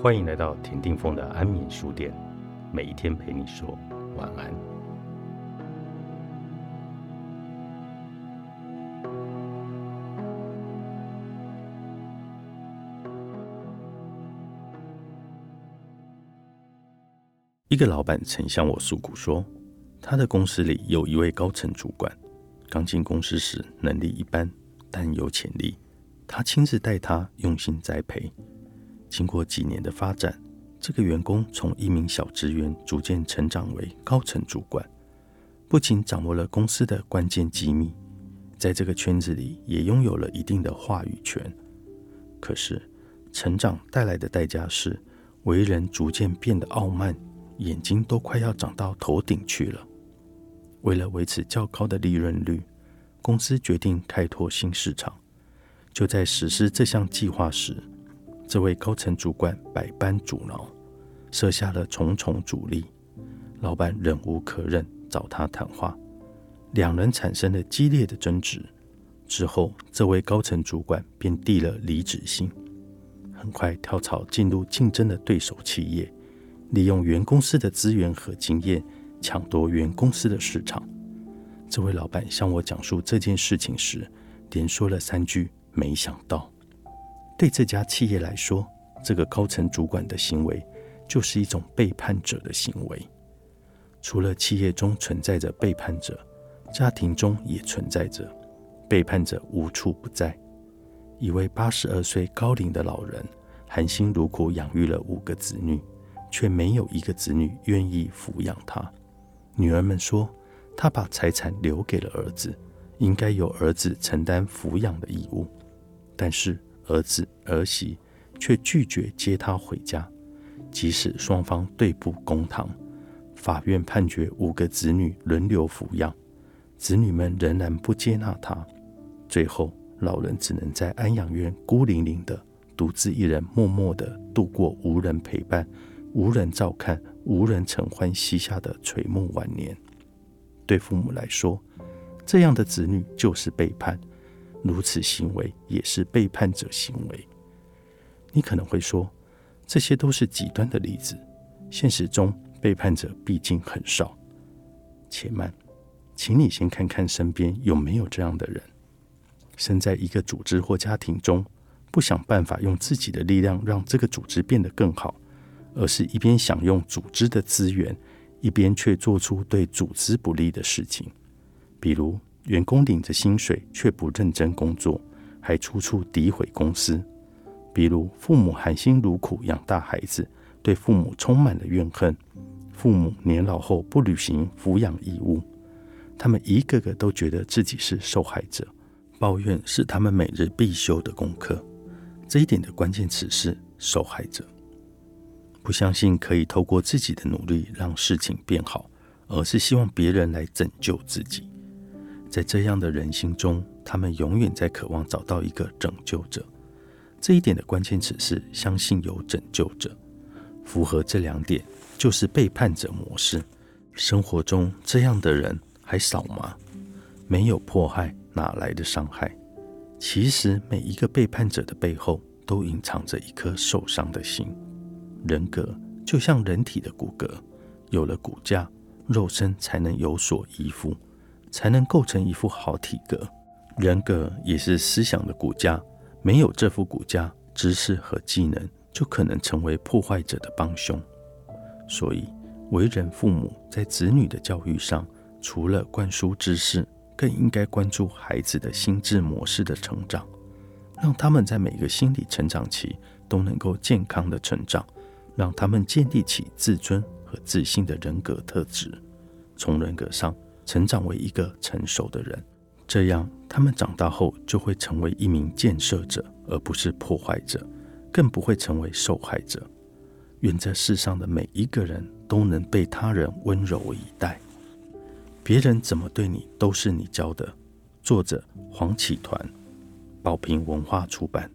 欢迎来到田定峰的安眠书店，每一天陪你说晚安。一个老板曾向我诉苦说，他的公司里有一位高层主管，刚进公司时能力一般，但有潜力。他亲自带他，用心栽培。经过几年的发展，这个员工从一名小职员逐渐成长为高层主管，不仅掌握了公司的关键机密，在这个圈子里也拥有了一定的话语权。可是，成长带来的代价是，为人逐渐变得傲慢，眼睛都快要长到头顶去了。为了维持较高的利润率，公司决定开拓新市场。就在实施这项计划时，这位高层主管百般阻挠，设下了重重阻力。老板忍无可忍，找他谈话，两人产生了激烈的争执。之后，这位高层主管便递了离职信，很快跳槽进入竞争的对手企业，利用原公司的资源和经验抢夺原公司的市场。这位老板向我讲述这件事情时，连说了三句：“没想到。”对这家企业来说，这个高层主管的行为就是一种背叛者的行为。除了企业中存在着背叛者，家庭中也存在着背叛者，无处不在。一位八十二岁高龄的老人，含辛茹苦养育了五个子女，却没有一个子女愿意抚养他。女儿们说，他把财产留给了儿子，应该由儿子承担抚养的义务，但是。儿子儿媳却拒绝接他回家，即使双方对簿公堂，法院判决五个子女轮流抚养，子女们仍然不接纳他。最后，老人只能在安养院孤零零的独自一人，默默的度过无人陪伴、无人照看、无人承欢膝下的垂暮晚年。对父母来说，这样的子女就是背叛。如此行为也是背叛者行为。你可能会说，这些都是极端的例子，现实中背叛者毕竟很少。且慢，请你先看看身边有没有这样的人：身在一个组织或家庭中，不想办法用自己的力量让这个组织变得更好，而是一边享用组织的资源，一边却做出对组织不利的事情，比如。员工领着薪水却不认真工作，还处处诋毁公司。比如，父母含辛茹苦养大孩子，对父母充满了怨恨；父母年老后不履行抚养义务，他们一个个都觉得自己是受害者，抱怨是他们每日必修的功课。这一点的关键词是“受害者”，不相信可以透过自己的努力让事情变好，而是希望别人来拯救自己。在这样的人心中，他们永远在渴望找到一个拯救者。这一点的关键词是相信有拯救者。符合这两点，就是背叛者模式。生活中这样的人还少吗？没有迫害，哪来的伤害？其实每一个背叛者的背后，都隐藏着一颗受伤的心。人格就像人体的骨骼，有了骨架，肉身才能有所依附。才能构成一副好体格。人格也是思想的骨架，没有这副骨架，知识和技能就可能成为破坏者的帮凶。所以，为人父母在子女的教育上，除了灌输知识，更应该关注孩子的心智模式的成长，让他们在每个心理成长期都能够健康的成长，让他们建立起自尊和自信的人格特质，从人格上。成长为一个成熟的人，这样他们长大后就会成为一名建设者，而不是破坏者，更不会成为受害者。愿这世上的每一个人都能被他人温柔以待，别人怎么对你都是你教的。作者：黄启团，宝瓶文化出版。